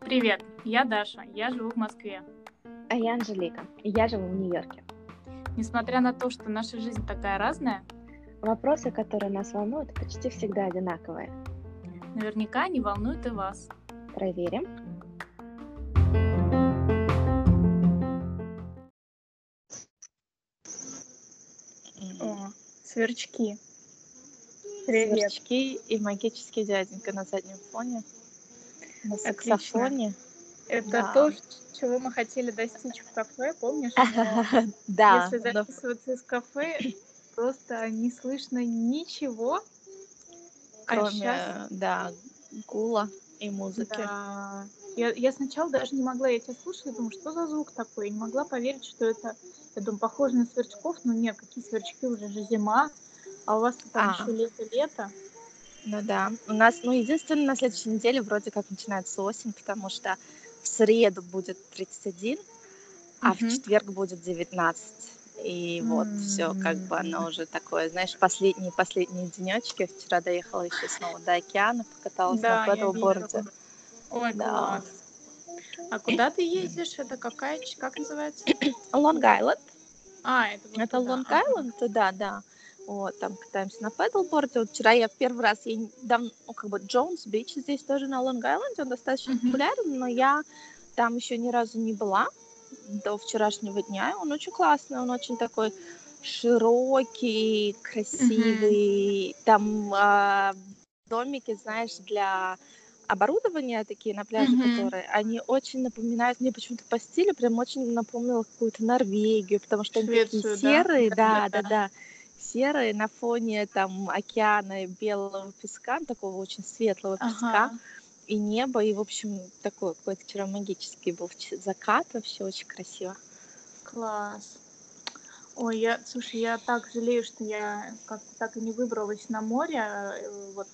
Привет, я Даша, я живу в Москве. А я Анжелика, и я живу в Нью-Йорке. Несмотря на то, что наша жизнь такая разная, Вопросы, которые нас волнуют, почти всегда одинаковые. наверняка они волнуют и вас. Проверим. Сверчки. Привет. Сверчки и магический дяденька на заднем фоне. На Отлично. саксофоне. Это Да. то, чего мы хотели достичь в кафе, помнишь? Да, Если записываться из кафе, просто не слышно ничего. А кроме, да, гула и музыки. Да. Я, я сначала даже не могла, я тебя слушала, думаю, что за звук такой? Я не могла поверить, что это, я думаю, похоже на сверчков, но нет, какие сверчки, уже же зима, а у вас там А. еще лето-лето. Ну да. У нас, ну, единственное, на следующей неделе вроде как начинается осень, потому что в среду будет 31, а в четверг будет 19. И вот все, как бы оно уже такое, знаешь, последние последние денечки. Вчера доехала еще снова до океана, покаталась Да, на пэддлборде. видела. Ой, Да. класс. А куда ты ездишь? Это какая, как называется? Лонг-Айленд. А, это вот Это. Лонг-Айленд, да, да. Вот, там катаемся на пэддлборде. Вот вчера я первый раз, я не- дав- ну, как бы Джонс Бич здесь тоже на Лонг-Айленде, он достаточно популярен, но я там еще ни разу не была до вчерашнего дня. Он очень классный, он очень такой широкий, красивый. Там а, домики, знаешь, для оборудования такие на пляже, Мгм. которые, они очень напоминают, мне почему-то по стилю прям очень напомнило какую-то Норвегию, потому что они такие Швецию, да? серые, да, да, Да-да-да. да, серые на фоне там океана и белого песка, такого очень светлого песка Ага. и небо, и, в общем, такой какой-то вчера магический был закат, вообще очень красиво. Класс. Ой, я, слушай, я так жалею, что я как-то так и не выбралась на море э, вот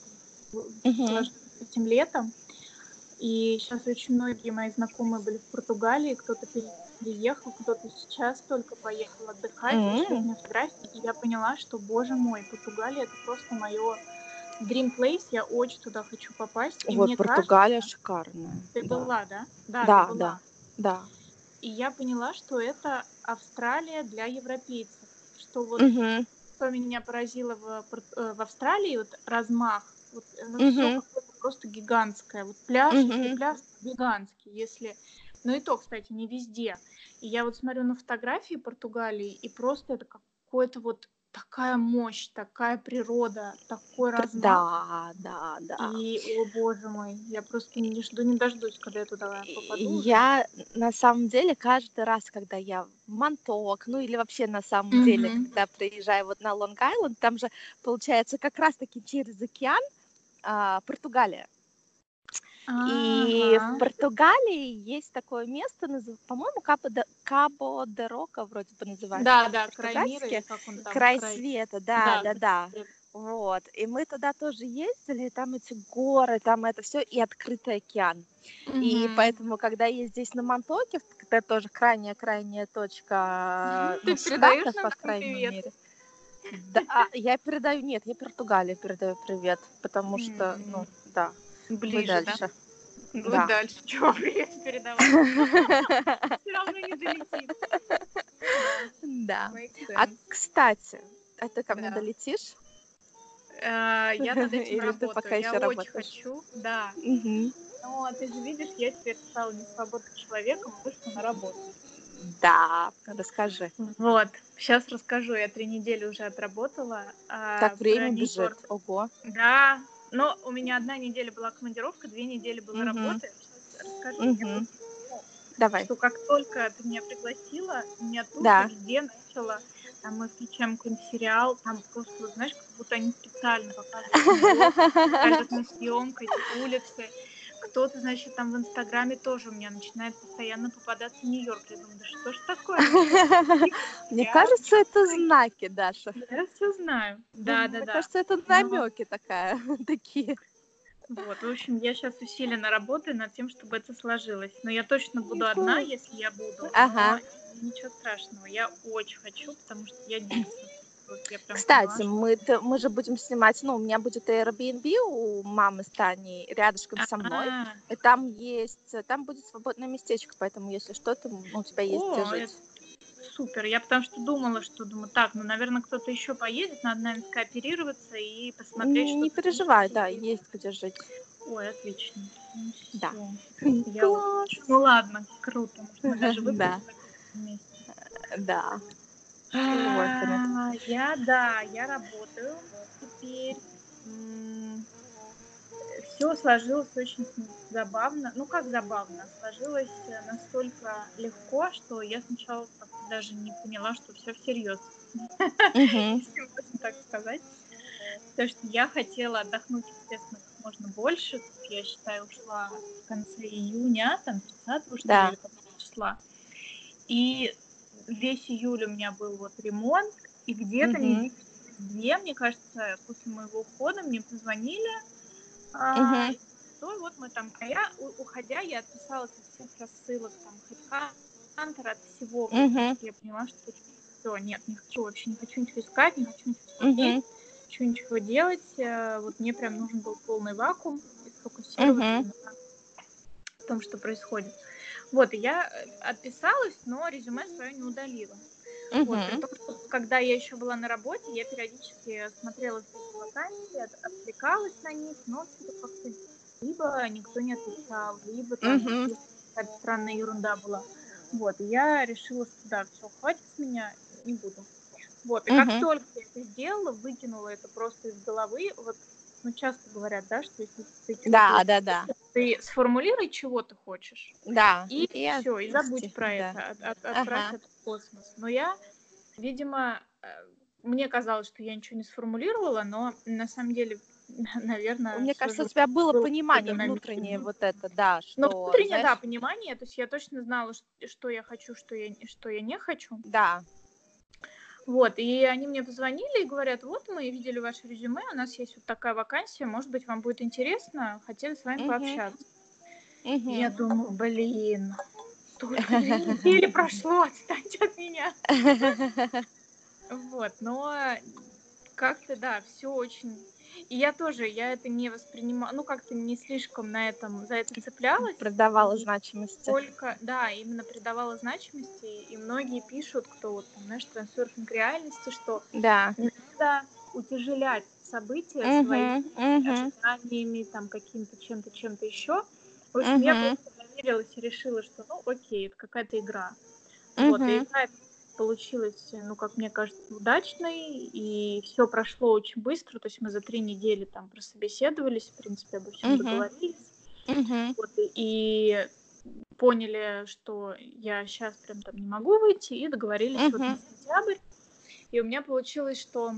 тоже этим летом. И сейчас очень многие мои знакомые были в Португалии, кто-то пере- переехал, кто-то сейчас только поехал отдыхать, пришлют мне фотографии, и я поняла, что, боже мой, Португалия это просто мое dream place, я очень туда хочу попасть. И вот мне Португалия кажется, шикарная. ты да. была, да? Да, Да, была. да, да. И я поняла, что это Австралия для европейцев. Что вот Мгм. что меня поразило в, э, в Австралии, вот размах, вот Мгм. все просто гигантское. Вот пляж, Мгм. пляж гигантский, если... Ну и то, кстати, не везде. И я вот смотрю на фотографии Португалии, и просто это какое-то вот такая мощь, такая природа, такой размах. Да, да, да. И, о боже мой, я просто не жду, не дождусь, когда я туда попаду. Я на самом деле каждый раз, когда я в Монток, ну или вообще на самом деле, Мгм. когда приезжаю вот на Лонг-Айленд, там же получается как раз-таки через океан а, Португалия. И Ага. в Португалии есть такое место, по-моему, Кабо де, Рока вроде бы называется. Да, да, край мира, как он там, Край света, да, да, край да. света. Вот. И мы туда тоже ездили, и там эти горы, там это все, и открытый океан. И Мгм. поэтому, когда я здесь на Монтоке, это тоже крайняя-крайняя точка Ты ну, передаёшь Штатов, нам по крайней привет? мере. Да, а, я передаю, нет, я Португалии передаю привет, потому что, ну, да, Ближе, да? дальше. Ну Да. дальше. Чего привет передавать? Все равно не долетит. Да. А, кстати, а ты ко мне Да. долетишь? Э, Я над этим работаю. Я очень хочу, да. Но ты же видишь, я теперь стала не свободным человеком, вышла на работу. Да, расскажи. Вот, сейчас расскажу. Я три недели уже отработала. а, Так про время бежит. Ого. Да, но у меня одна неделя была командировка, две недели была Мгм. работа. Сейчас расскажу. Просто Давай. что как только ты меня пригласила, меня тут Да. везде начало, там мы включаем какой-нибудь сериал, там просто, знаешь, как будто они специально показывают съемка, эти улицы. Кто-то, значит, там в Инстаграме тоже у меня начинает постоянно попадаться Нью-Йорк. Я думаю, да что ж такое? Мне кажется, это знаки, Даша. Я все знаю. Да, да, Мне да. кажется, это намеки такая, такие. Вот, в общем, я сейчас усиленно работаю над тем, чтобы это сложилось. Но я точно буду одна, если я буду. Ага. Ничего страшного. Я очень хочу, потому что я дико Вот Кстати, поняла, мы, мы же будем снимать, ну, у меня будет Airbnb у мамы с Таней рядышком со мной. А, И там есть, там будет свободное местечко, поэтому если что, то ну, у тебя есть где О, жить. это супер. Я потому что думала, что думаю, так, ну, наверное, кто-то еще поедет, надо, наверное, скооперироваться и посмотреть, Не, не переживай, да, есть где жить. Ой, отлично. Ну, Да. Я Класс. Ну ладно, круто. Может, мы даже Да. вместе. Да. А, Я, да, я работаю теперь. Все сложилось очень забавно. Ну, как забавно? Сложилось э, настолько легко, что я сначала даже не поняла, что все всерьез. Если можно так сказать. Потому что я хотела отдохнуть, естественно, как можно больше. Я считаю, ушла в конце июня, там 30 что ли, числа. И весь июль у меня был вот ремонт, и где-то недели две, мне кажется, после моего ухода мне позвонили, а, то вот мы там, а я, уходя, я отписалась от всех рассылок, там, HeadHunter, от всего, Мгм. я поняла, что все, нет, не хочу вообще, не хочу ничего искать, не хочу ничего смотреть, Мгм. хочу ничего делать. э, Вот мне прям нужен был полный вакуум сфокусироваться именно в том, что происходит. Вот, и я э, отписалась, но резюме свое не удалила. Вот, при Мгм. том, что когда я еще была на работе, я периодически смотрела все вакансии, от- откликалась на них, но как-то либо никто не отвечал, либо там Мгм. какая-то странная ерунда была. Вот, и я решила, что да, все, хватит с меня, не буду. Вот, и как Мгм. только я это сделала, выкинула это просто из головы, вот, ну, часто говорят, да, что если ты Да, да, да. Ты сформулируй, чего ты хочешь, Да. и я- все, и забудь про да. это, от- от- отправь Ага. это в космос. Но я, видимо, э, мне казалось, что я ничего не сформулировала, но на самом деле, наверное, Мне кажется, у тебя было было понимание внутреннее вот это, да, что, Ну, внутренне, да, знаешь, понимание, то есть я точно знала, что я хочу, что я, что я не хочу. да. Вот, и они мне позвонили и говорят, вот мы видели ваше резюме, у нас есть вот такая вакансия, может быть, вам будет интересно, хотели с вами пообщаться. Я думаю, блин, только две недели прошло, отстаньте от меня. Вот, но как-то, да, все очень... И я тоже, я это не воспринимала, ну, как-то не слишком на этом, за это цеплялась. Продавала И значимости. Только, да, именно придавала значимости, и многие пишут, кто вот, там, знаешь, трансерфинг реальности, что Да. надо утяжелять события своими Мгм, мгм, ожиданиями, там, каким-то чем-то, чем-то еще. В общем, я Мгм. просто доверилась и решила, что, ну, окей, это какая-то игра. Вот, и игра получилась, ну, как мне кажется, удачной, и все прошло очень быстро, то есть мы за три недели там прособеседовались, в принципе, обо всем Мгм. договорились, Мгм. вот, и- поняли, что я сейчас прям там не могу выйти, и договорились вот на сентябрь, и у меня получилось, что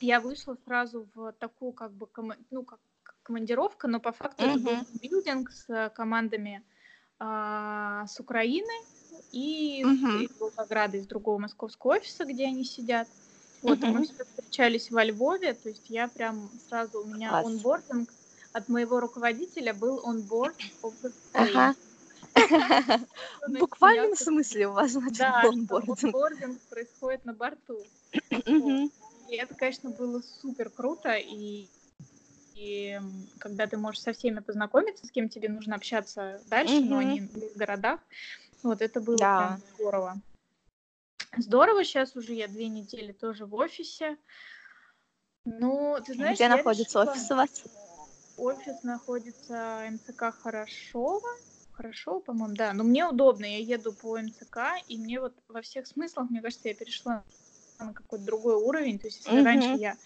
я вышла сразу в такую, как бы, кома- ну, как командировка, но по факту это был билдинг с э, командами а, с Украины и Мгм. из Волгограда, из другого московского офиса, где они сидят. Вот, и мы встречались во Львове, то есть я прям сразу, у меня Класс. онбординг от моего руководителя был онборд. Ага. В буквальном смысле у вас, значит, Да, онбординг. онбординг происходит на борту. И это, конечно, было супер круто. И, и когда ты можешь со всеми познакомиться, с кем тебе нужно общаться дальше, но они в городах, вот это было Да. прям здорово. Здорово, сейчас уже я две недели тоже в офисе. Ну, ты знаешь, Где находится решила- офис у вас? Офис находится МЦК Хорошова. Хорошо, по-моему, да. Но мне удобно, я еду по МЦК, и мне вот во всех смыслах, мне кажется, я перешла на какой-то другой уровень. То есть, если Мгм. раньше я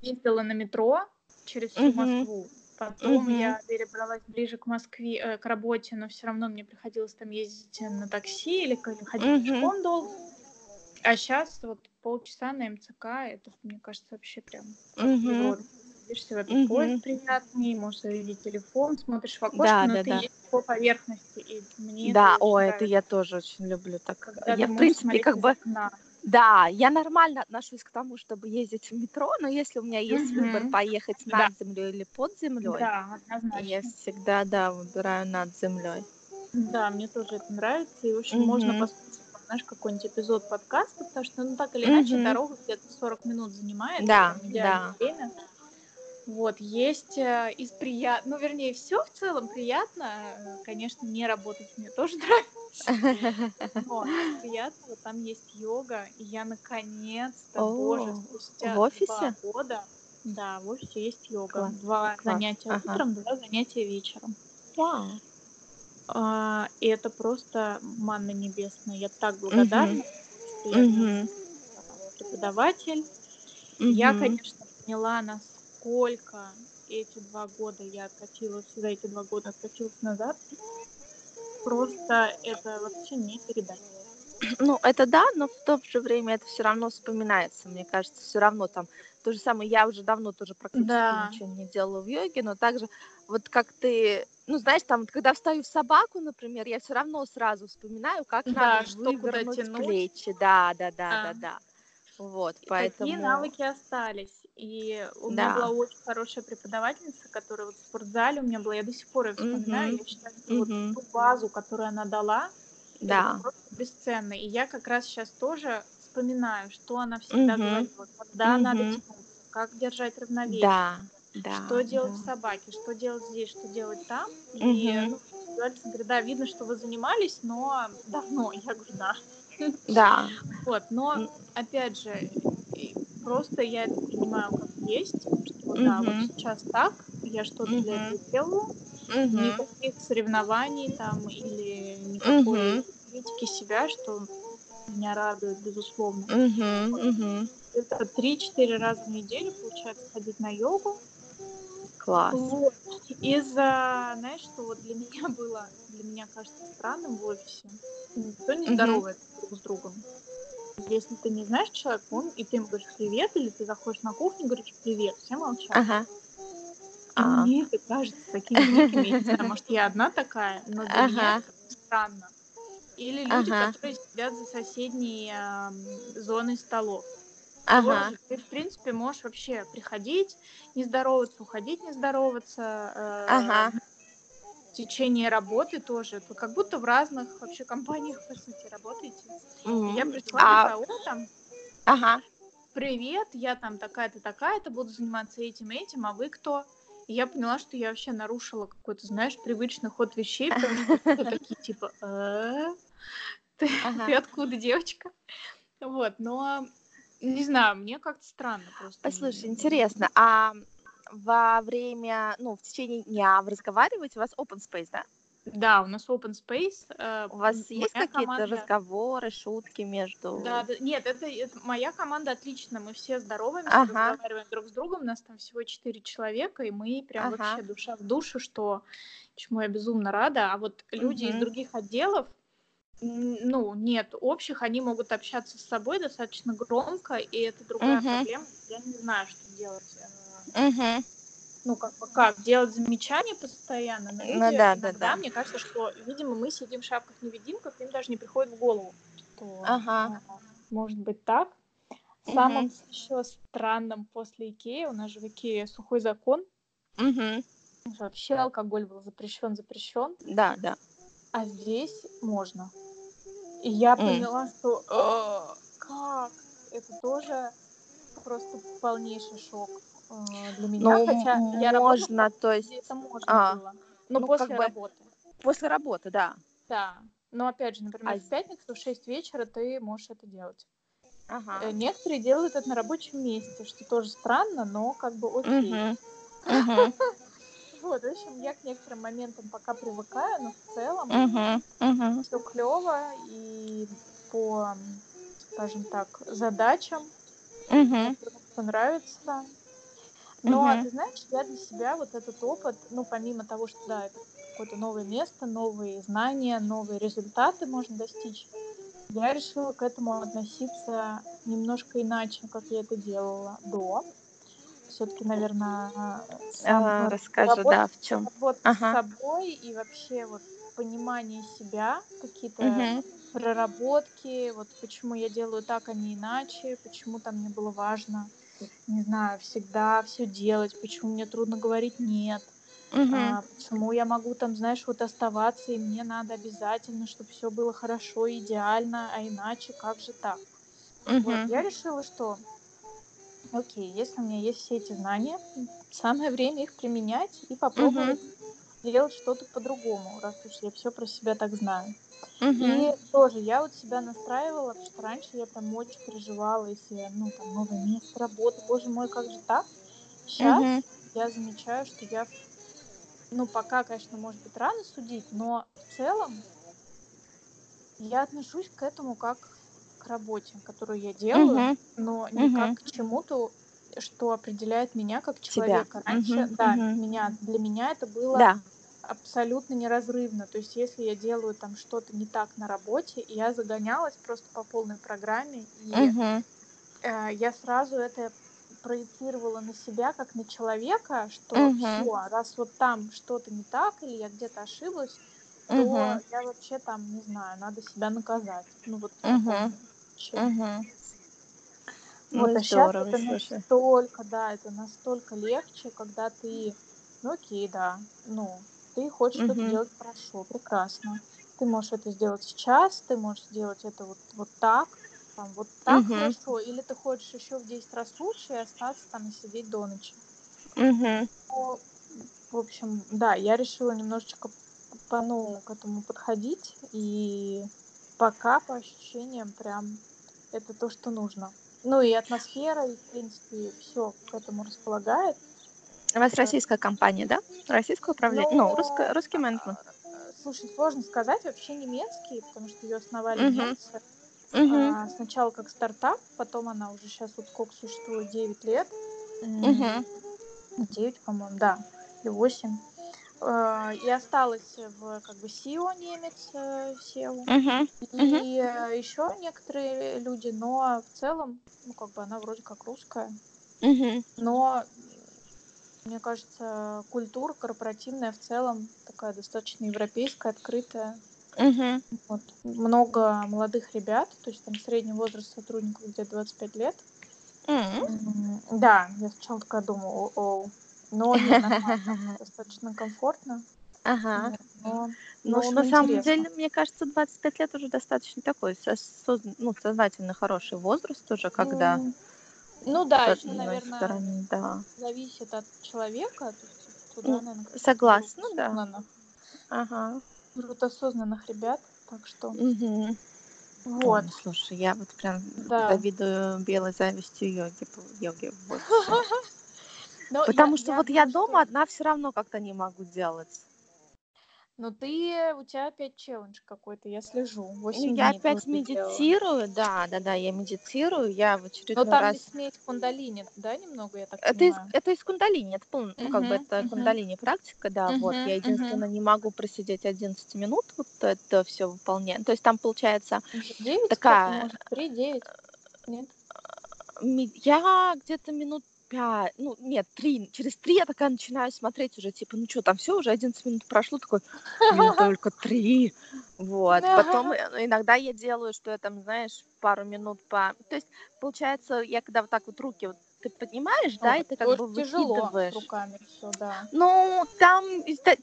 ездила на метро через всю Мгм. Москву, потом Мгм. я перебралась ближе к Москве, э, к работе, но все равно мне приходилось там ездить на такси или ходить Мгм. пешком долго. А сейчас вот полчаса на МЦК, это, мне кажется, вообще прям. Европе. Садишься в этот Мгм. поезд приятный, можешь завести телефон, смотришь в окошко, Да, но да, ты да. едешь по поверхности, и мне Да, это ой, это я тоже очень люблю так. Когда Я, в принципе, как бы, окна. Да, я нормально отношусь к тому, чтобы ездить в метро, но если у меня есть выбор Мгм. поехать Да. над землей или под землей, Да, я всегда, да, выбираю над землей. Да, мне тоже это нравится, и, в общем, можно Мгм. послушать знаешь, какой-нибудь эпизод подкаста, потому что, ну, так или иначе, Мгм. дорога где-то 40 минут занимает. Да, да. время. Вот, есть э, из прият... Ну, вернее, все в целом приятно. Э, Конечно, не работать мне тоже нравится. Но приятного там есть йога, и я наконец-то, О, боже, спустя в два офисе? года, да, в офисе есть йога. Класс, Два класс, занятия ага. утром, два занятия вечером. Вау. А, и это просто манна небесная. Я так благодарна, что я Мгм. преподаватель. Я, Мгм. конечно, поняла, насколько эти два года я откатилась, за эти два года откатилась назад. Просто это вообще не передать. Ну, это да, но в то же время это все равно вспоминается. Мне кажется, все равно там то же самое. Я уже давно тоже практически Да. ничего не делала в йоге, но также вот как ты, ну, знаешь, там, когда встаю в собаку, например, я все равно сразу вспоминаю, как Да, надо что куда тянуть. плечи. Да, да, да, Да. да, да. Вот, И поэтому. Такие навыки остались. И у меня Да. была очень хорошая преподавательница, которая вот в спортзале у меня была, я до сих пор ее вспоминаю, Мгм. я считаю, что вот Мгм. ту базу, которую она дала, это Да. просто бесценно. И я как раз сейчас тоже вспоминаю, что она всегда Мгм. говорила, когда надо Мгм. тянуться, как держать равновесие, Да, да. что делать в да. собаке, что делать здесь, что делать там. И Мгм. ну, говорит, да, видно, что вы занимались, но давно. Я говорю, да. Да. Вот, но опять же, и просто я это принимаю как есть, что вот, да, вот сейчас так, я что-то для Мгм. этого делаю, Мгм. никаких соревнований там или никакой Мгм. критики себя, что меня радует, безусловно. Мгм. Мгм. Это 3-4 раза в неделю получается ходить на йогу. Класс. Вот. Из-за, знаешь, что вот для меня было, для меня кажется странным в офисе, никто не Мгм. здоровается друг с другом. Если ты не знаешь человека, он, и ты ему говоришь привет, или ты заходишь на кухню и говоришь привет, все молчат. Ага. А. мне это кажется таким диким, я не знаю, может, я одна такая, но для меня Ага. это странно. Или люди, Ага. которые сидят за соседней ам, зоной столов. Ага. Тоже Ты, в принципе, можешь вообще приходить, не здороваться, уходить, не здороваться. э, Ага. Течение работы тоже. Вы как будто в разных вообще компаниях, по сути, работаете. М. Я пришла, А, такая, там, Ага. привет, я там такая-то, такая-то, буду заниматься этим, этим, а вы кто? И я поняла, что я вообще нарушила какой-то, знаешь, привычный ход вещей, потому что такие, типа, «Э? ты откуда, девочка? Вот, но не знаю, мне как-то странно просто. Послушай, интересно, а во время, ну, в течение дня вы разговариваете, у вас open space, да? Да, у нас open space. э, У вас есть какие-то команда- разговоры, шутки между... Да, да, нет, это, это моя команда отлично, мы все здороваемся, Ага. разговариваем друг с другом, у нас там всего четыре человека, и мы прям Ага. вообще душа в душу, что чему я безумно рада. А вот люди из Мгм. других отделов, ну, нет общих, они могут общаться с собой достаточно громко, и это другая Мгм. проблема. Я не знаю, что делать. Мгм. ну, как бы как, делать замечания постоянно. Но Ну люди да, да, иногда, да. мне кажется, что, видимо, мы сидим в шапках-невидимках, им даже не приходит в голову, что Ага. а, может быть так. Самым еще странным после Икеи, у нас же в Икее сухой закон, Мгм. вообще алкоголь был запрещен, запрещен, Да, да. а здесь можно. И я поняла, что «А, как? Это тоже просто полнейший шок для меня, Ну, хотя м- я работала можно, то есть это можно а, было. Но ну, после как бы- работы. после работы, да. Да. Но опять же, например, А в пятницу в 6 вечера ты можешь это делать. Э, Ага. Некоторые делают это на рабочем месте, что тоже странно, но как бы окей. Вот, в общем, я к некоторым моментам пока привыкаю, но в целом все клево и по, скажем так, задачам Мгм. Но, Мгм. ты знаешь, я для себя вот этот опыт, ну, помимо того, что, да, это какое-то новое место, новые знания, новые результаты можно достичь, я решила к этому относиться немножко иначе, как я это делала до. Все-таки, наверное, А, Расскажи, да, в чем. Вот Ага. с собой и вообще вот понимание себя, какие-то Мгм. проработки, вот почему я делаю так, а не иначе, почему там мне было важно, не знаю, всегда все делать, почему мне трудно говорить нет, Мгм. а, почему я могу там, знаешь, вот оставаться, и мне надо обязательно, чтобы все было хорошо, идеально, а иначе как же так? Вот, Мгм. я решила, что, окей, если у меня есть все эти знания, самое время их применять и попробовать делать что-то по-другому, раз уж я все про себя так знаю. Мгм. И тоже я вот себя настраивала, потому что раньше я прям очень переживала, если ну, там, новое место работы, боже мой, как же так? Сейчас Мгм. я замечаю, что я, ну, пока, конечно, может быть, рано судить, но в целом я отношусь к этому как к работе, которую я делаю, Мгм. но не Мгм. как к чему-то, что определяет меня как Тебя. человека. Раньше, Мгм. да, Мгм. меня, для меня это было Да. абсолютно неразрывно. То есть, если я делаю там что-то не так на работе, я загонялась просто по полной программе, и Мгм. э, я сразу это проецировала на себя как на человека, что Мгм. все, раз вот там что-то не так или я где-то ошиблась, то Мгм. я вообще там, не знаю, надо себя наказать. Ну вот таком ключе. Мгм. Ну, Вот, это а сейчас здорово, это слушай. настолько, да, это настолько легче, когда ты, ну окей, да, ну, ты хочешь что-то Мгм. делать хорошо, прекрасно. Ты можешь это сделать сейчас, ты можешь сделать это вот, вот так, там, вот так Мгм. хорошо, или ты хочешь еще в 10 раз лучше и остаться там и сидеть до ночи. Мгм. Ну, в общем, да, я решила немножечко по-новому к этому подходить, и пока по ощущениям прям это то, что нужно. Ну и атмосфера, и, в принципе, все к этому располагает. У вас российская компания, да? Российское управление? Ну, русско- Но, русский менеджмент. э, слушай, сложно сказать, вообще немецкий, потому что ее основали Мгм. немцы. Мгм. А, Сначала как стартап, потом она уже сейчас вот сколько существует, 9 лет. Мгм. 9, по-моему, да, или 8. Э, И осталась в как бы SEO немец, э, SEO. Мгм. Мгм. И еще некоторые люди, но в целом, ну, как бы она вроде как русская. Мгм. Но, мне кажется, культура корпоративная в целом такая достаточно европейская, открытая. Мгм. Вот. Много молодых ребят, то есть там средний возраст сотрудников где-то 25 лет. М, Да, я сначала такая думаю, о но достаточно комфортно, Ага. но, в Ну, на самом интересно. деле, мне кажется, 25 лет уже достаточно такой сос- ну, сознательный, хороший возраст уже, когда Ну, ну да, еще, наверное, стороны, да. зависит от человека, то есть туда, Ну, наверное, согласна, да. Ага. берут осознанных ребят, так что Мгм. вот, Ой, слушай, я вот прям да. завидую белой завистью йоги, йоги в офисе. Но Потому я, что я вот я дома одна все равно как-то не могу делать. ну ты, у тебя опять челлендж какой-то, я слежу, Ну, 8 Я опять делала. медитирую, да, да, да, я медитирую, я в Но очередной там раз... смесь кундалини, да, немного, я так Это из, понимаю? это из кундалини, это, пол- ну, как бы это угу, кундалини практика, да, вот. Я угу, единственное не могу просидеть 11 минут, вот это все выполнять. То есть там получается 9 такая... сколько, может, 3, 9, нет? ми- Я где-то минут пять, ну, нет, три, через три я такая начинаю смотреть уже, типа, ну что, там все, уже 11 минут прошло, такой, блин, только три, вот. Потом э, иногда я делаю, что я там, знаешь, пару минут по... То есть, получается, я когда вот так вот руки вот ты поднимаешь, да, Ой, и ты как бы выкидываешь. руками все, да. Ну, там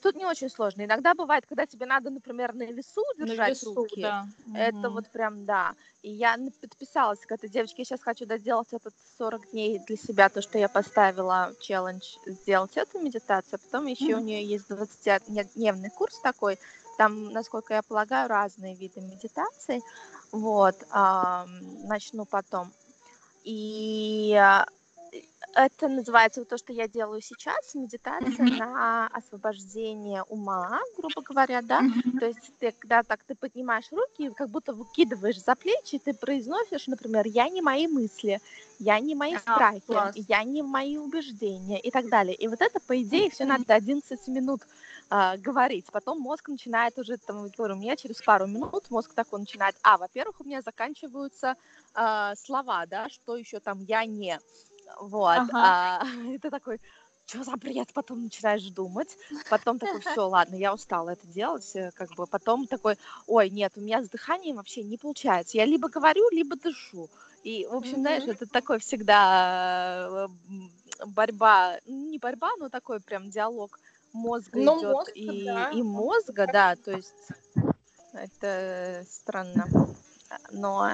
тут не очень сложно. Иногда бывает, когда тебе надо, например, на весу На держать весу, руки. да. Это Мгм. вот прям да. И я на- подписалась к этой девочке. Я сейчас хочу доделать этот 40 дней для себя, то, что я поставила челлендж сделать эту медитацию. А потом еще у Мгм. нее есть 20-дневный курс такой. Там, насколько я полагаю, разные виды медитаций. Вот. ам, начну потом. И а, это называется вот то, что я делаю сейчас, медитация Мгм. на освобождение ума, грубо говоря, да. Мгм. То есть ты, когда так ты поднимаешь руки, как будто выкидываешь за плечи, ты произносишь, например, я не мои мысли, я не мои А, страхи, класс. я не мои убеждения и так далее. И вот это, по идее, все надо 11 минут а, говорить. Потом мозг начинает уже, там, говорю, у меня через пару минут мозг такой начинает, а, во-первых, у меня заканчиваются а, слова, да, что еще там я не. Вот. Ага. А, ты такой, что за бред? Потом начинаешь думать. Потом такой, все, ладно, я устала это делать. э, Как бы потом такой, ой, нет, у меня с дыханием вообще не получается. Я либо говорю, либо дышу. И, в общем, знаешь, Мгм. это такой всегда э, борьба, не борьба, но такой прям диалог мозга Ну, идет мозг, и, да. и мозга, да, то есть это странно. Но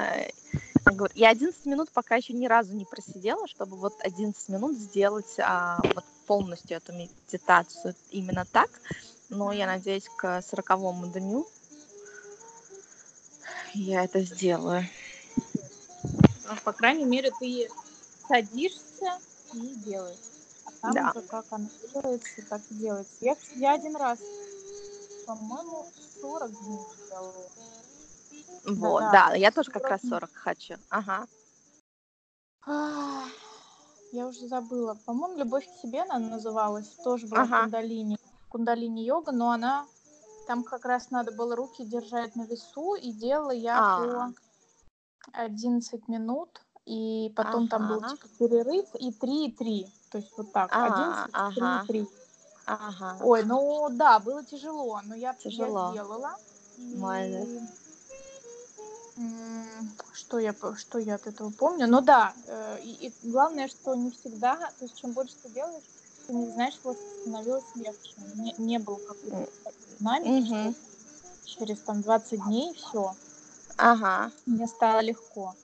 я говорю, я 11 минут пока еще ни разу не просидела, чтобы вот 11 минут сделать а, вот полностью эту медитацию именно так. Но я надеюсь, к 40 дню я это сделаю. Ну, По крайней мере, ты садишься и делаешь. А там Да. уже как оно делается, так и делается. Я, я один раз, по-моему, 40 дней делала. Вот, Да, да, я тоже как 40 раз дней. 40 хочу. Ага. Я уже забыла. По-моему, «Любовь к себе» она называлась. Тоже была Ага. кундалини. Кундалини-йога, но она... Там как раз надо было руки держать на весу, и делала я А. по 11 минут, и потом там был Ага. типа перерыв, и 3, и 3. То есть вот так, А, 11, 3, ага. 3. Ага. Ой, ну да, было тяжело, но я, я Тяжело. сделала. И, Молодец. м, Что я, что я от этого помню? Ну да, э, и, и главное, что не всегда, то есть чем больше ты делаешь, ты не знаешь, что становилось легче. Не, не было какой-то динамики, Мгм. через там 20 дней все, Ага. мне стало легко.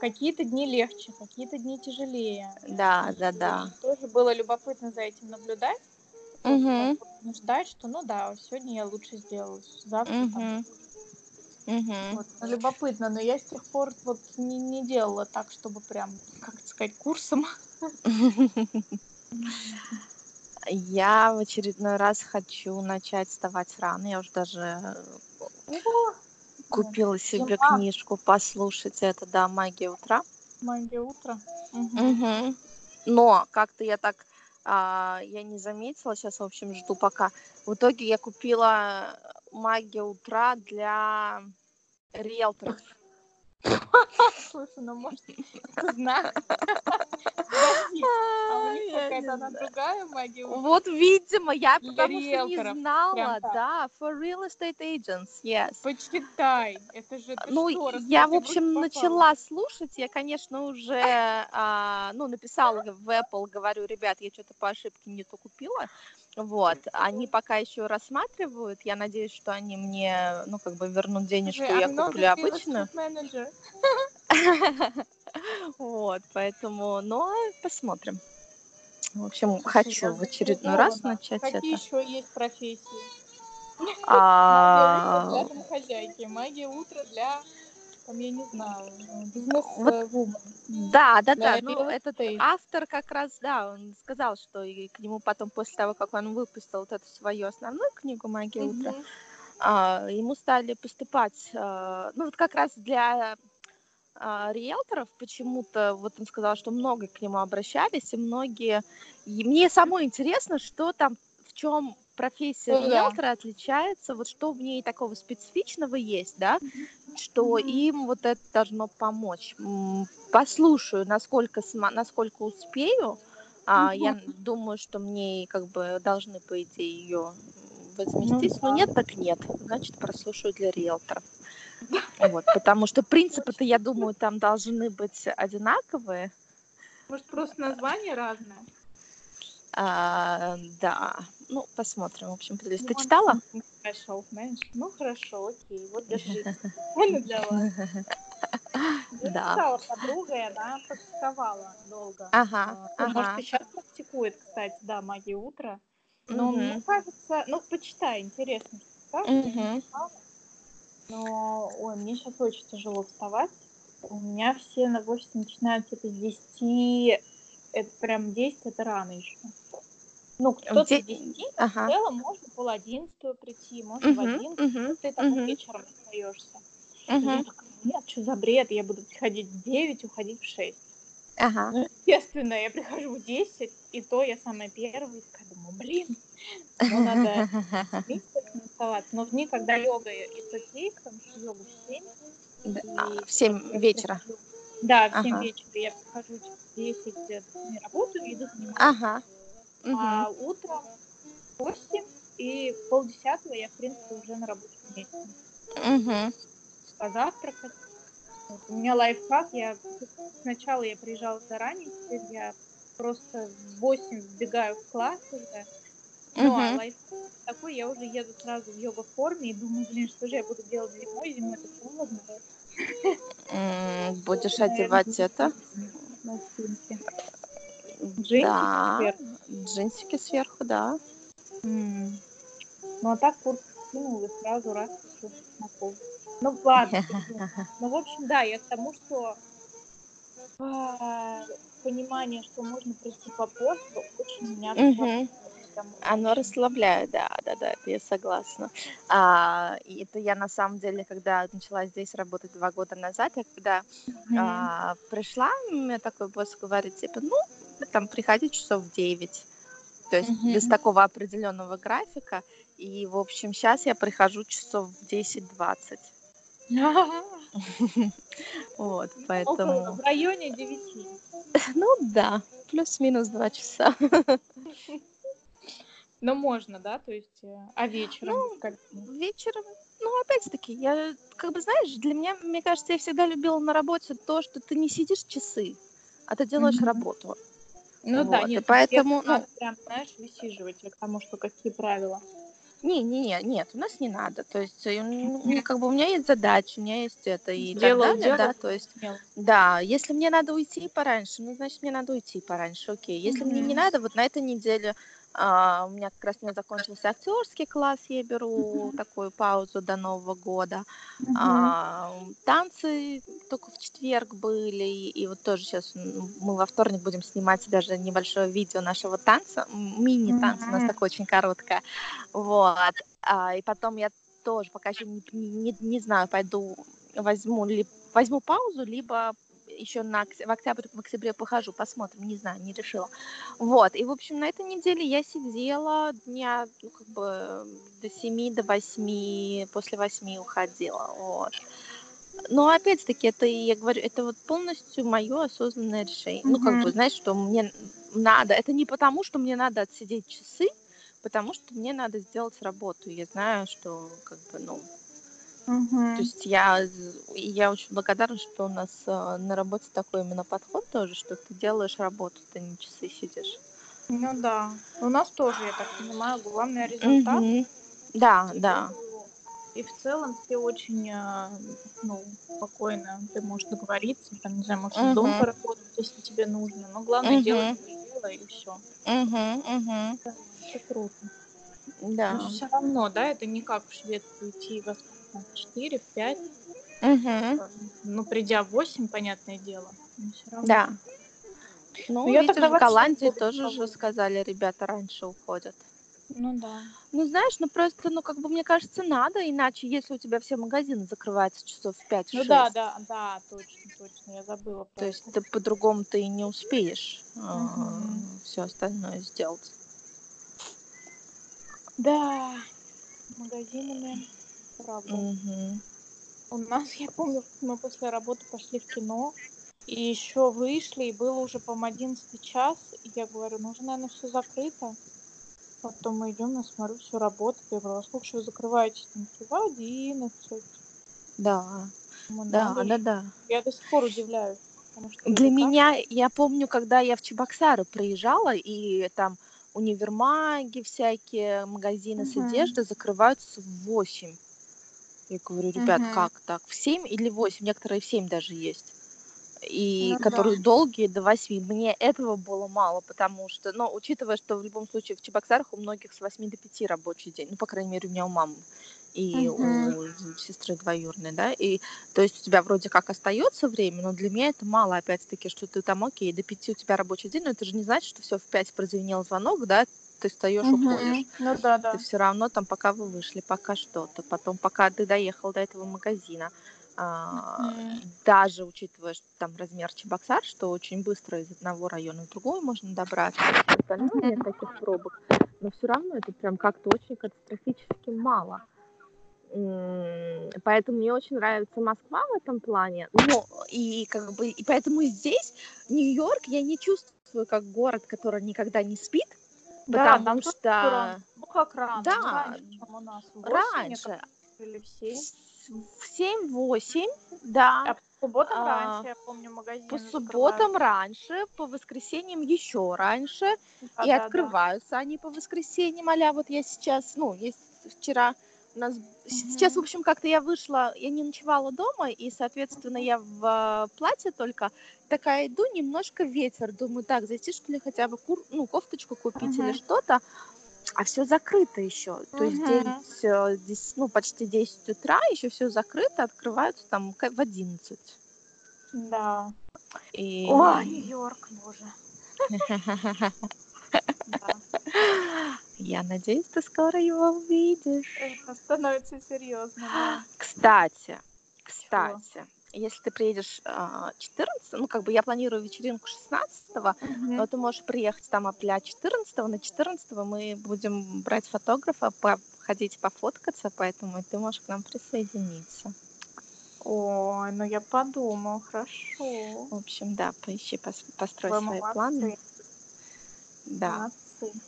Какие-то дни легче, какие-то дни тяжелее. Да, да, да. Тоже было любопытно за этим наблюдать. Вот не ждать, что ну да, сегодня я лучше сделаю, завтра там Мгм. Вот, ну, любопытно, но я с тех пор вот не, не делала так, чтобы прям, как это сказать, курсом. Я в очередной раз хочу начать вставать рано. Я уже даже э, купила себе книжку послушать. Это, да, «Магия утра». Магия утра. Мгм. Но как-то я так, а, я не заметила, сейчас, в общем, жду пока. В итоге я купила «Магия утра» для риэлторов. Слушай, ну может, знак. А какая-то она другая магия? Вот, видимо, я потому что не знала, да, for real estate agents, yes. Почитай, это же Ну, я, в общем, начала слушать. Я, конечно, уже, а, ну, написала в Apple, говорю, ребят, я что-то по ошибке не то купила. Вот. Они пока еще рассматривают. Я надеюсь, что они мне, ну, как бы вернут денежку, я not куплю обычную. manager. Вот, поэтому, но посмотрим. В общем, хочу в очередной раз начать Какие это. еще есть профессии? Магия А, утра для домохозяйки, магия утра для, там, я не знаю, Вот. бизнес-вумен. Да, да, да. Для Ну, этот автор как раз, да, он сказал, что и к нему потом, после того, как он выпустил вот эту свою основную книгу «Магия утра», Мгм. а, ему стали поступать, а, ну, вот как раз для а, риэлторов почему-то, вот он сказал, что много к нему обращались, и многие... И мне самой интересно, что там, в чем профессия Ну да. риэлтора отличается, вот что в ней такого специфичного есть, да, что им вот это должно помочь. Послушаю, насколько, насколько успею. А, Я думаю, что мне как бы должны, по идее, ее возместить. Ну но да. нет, так нет. Значит, прослушаю для риэлторов. Вот, потому что принципы-то, я думаю, там должны быть одинаковые. Может, просто название разное? А, да, ну, посмотрим. В общем, подивись. Ты Ну, читала? Special mention. Ну, хорошо, окей, вот держи. Специально для вас. Я Да. читала подруга, и она практиковала долго. Ага, А, ну, Может, ага. и сейчас практикует, кстати, да, магия утра. Но Мгм. мне кажется, ну, почитай, интересно, что читала. Но, ой, мне сейчас очень тяжело вставать. У меня все на 8 начинают где-то с 10. Это прям 10, это рано еще. Ну, кто-то де- с 10, в Ага. целом можно пол одиннадцатого прийти, можно в Мгм, 11, мгм, ты там мгм, вечером остаешься. И я такая, нет, что за бред, я буду приходить в 9, уходить в 6. Ага. Ну, естественно, я прихожу в 10, и то я самая первая, и такая думаю, блин, ну надо оставаться. Но в дни, когда йога и окей, потому что йога в 7. Да, и а, В 7 я вечера. Да, в 7 Ага. вечера я прихожу в 10, я не работаю, иду заниматься. Ага. А Мгм. утром в 8 и полдесятого я, в принципе, уже на рабочем месте. Мгм. позавтракать. Вот У меня лайфхак, я сначала я приезжала заранее, теперь я просто в 8 вбегаю в класс уже, Ну, а Мгм. лайфхак такой, я уже еду сразу в йога-форме и думаю, блин, что же я буду делать зимой, зимой это холодно. Будешь одевать это? Джинсики Да. Джинсики сверху, да. М. Ну, а так куртку скинул и сразу раз на пол. Ну, ладно. Ну, в общем, да, я к тому, что а, понимание, что можно прийти по посту, очень меня. Прям Оно расслабляет, да, да, да, это я согласна. А, и это я на самом деле, когда начала здесь работать два года назад, я когда Мгм. а, пришла, мне такой босс говорит, типа, ну, там, приходи часов в 9. То есть без Мгм. такого определенного графика. И, в общем, сейчас я прихожу часов в 10-20. Вот, Около, поэтому... в районе 9. Ну да, плюс-минус два часа. Но можно, да? То есть, э, а вечером? Ну, как? Вечером, ну, опять-таки, я, как бы, знаешь, для меня, мне кажется, я всегда любила на работе то, что ты не сидишь часы, а ты делаешь работу. Ну да, Вот, и нет, поэтому, ну- прям, знаешь, высиживать, я к тому, что какие правила. Не, не, не, нет, у нас не надо. То есть, э, ну, как бы у меня есть задача, у меня есть это и Дело так далее, да. дело. То есть, Смело. да, если мне надо уйти пораньше, ну, значит, мне надо уйти пораньше, окей. Если мне не надо, вот на этой неделе а, у меня как раз у меня закончился актерский класс, я беру такую паузу до Нового года. Мгм. А, танцы только в четверг были, и, и вот тоже сейчас мы во вторник будем снимать даже небольшое видео нашего танца, мини-танца, у нас такое очень короткое. Вот. А, и потом я тоже пока еще не, не, не знаю, пойду возьму, ли, возьму паузу, либо еще на, в октябре, в октябре похожу, посмотрим, не знаю, не решила. Вот, и, в общем, на этой неделе я сидела дня, ну, как бы, до 7, до 8, после 8 уходила, вот. Но, опять-таки, это, я говорю, это вот полностью мое осознанное решение. Ну, как бы, знаешь, что мне надо, это не потому, что мне надо отсидеть часы, потому что мне надо сделать работу. Я знаю, что, как бы, ну, Мгм. то есть я, и я очень благодарна, что у нас э, на работе такой именно подход тоже, что ты делаешь работу, ты не часы сидишь. Ну да. У нас тоже, я так понимаю, главный результат. Мгм. Да, И, да. И в целом все очень, э, ну, спокойно. Ты можешь договориться, там, не знаю, можешь дома Мгм. поработать, если тебе нужно. Но главное Мгм. делать дело и все. Мгм, мгм. Это круто. Да. Но все равно, да, это не как в Швецию идти во сколько, в 4, в 5. Мгм. Ну, придя в 8, понятное дело. Да. Ну, Ну, я видишь, тогда в Голландии тоже же сказали, ребята раньше уходят. Ну да. Ну, знаешь, ну просто, ну, как бы, мне кажется, надо, иначе, если у тебя все магазины закрываются часов в 5-6, Ну да, да, да, точно, точно. Я забыла про то есть ты по-другому ты и не успеешь Мгм. все остальное сделать. Да, магазинами, правда. Мгм. У нас, я помню, мы после работы пошли в кино, и еще вышли, и было уже, по-моему, 11 час, и я говорю, ну уже, наверное, все закрыто. Потом мы идем, я смотрю, все работает. Я говорю, а сколько же вы закрываетесь? Там, в 11. Да, Думаю, да, надо да, да. Я до сих пор удивляюсь. Для меня, я помню, когда я в Чебоксары приезжала, и там универмаги всякие, магазины с Мгм. одеждой закрываются в 8. Я говорю, ребят, Мгм. как так? В 7 или 8? Некоторые в 7 даже есть. И Ну да. которые долгие до 8. Мне этого было мало, потому что, ну, учитывая, что в любом случае в Чебоксарах у многих с 8 до 5 рабочий день. Ну, по крайней мере, у меня у мамы и Мгм. у сестры двоюродной, да, и то есть у тебя вроде как остается время, но для меня это мало, опять-таки, что ты там, окей, до 5 у тебя рабочий день, но это же не значит, что все в 5 прозвенел звонок, да, ты встаешь, уходишь. Мгм. Ну да, да. Ты все равно там, пока вы вышли, пока что-то, потом, пока ты доехал до этого магазина, а, Мгм. даже учитывая, что там размер Чебоксар, что очень быстро из одного района в другой можно добраться, остальное нет таких пробок, но все равно это прям как-то очень катастрофически мало. Поэтому мне очень нравится Москва в этом плане. Ну, и как бы, и поэтому здесь Нью-Йорк я не чувствую как город, который никогда не спит, Да, потому что. Ну как рано? Да. Раньше, чем у нас. В 8, мне раньше кажется, или в 7. в 7-8, да. А субботам А, раньше, я помню, магазин. По субботам раньше, по воскресеньям еще раньше, и открываются они по воскресеньям, а вот я сейчас, ну, есть вчера у нас сейчас, в общем, как-то я вышла, я не ночевала дома, и, соответственно, я в э, платье только такая иду, немножко ветер, думаю, так, зайти, что ли, хотя бы кур, ну, кофточку купить или Мгм. что-то, а все закрыто еще, то есть Мгм. 9, э, дес- ну, почти 10 утра, еще все закрыто, открываются там в 11. Да. И... Ой, Нью-Йорк, боже. Я надеюсь, ты скоро его увидишь. Это становится серьезно, да. Кстати, кстати, если ты приедешь а, 14, ну, как бы я планирую вечеринку 16 но ты можешь приехать там апля 14 на 14 мы будем брать фотографа, ходить пофоткаться, поэтому ты можешь к нам присоединиться. Ой, ну я подумаю, хорошо. В общем, да, поищи, пос- построй Вы свои молодцы, планы. Да. молодцы.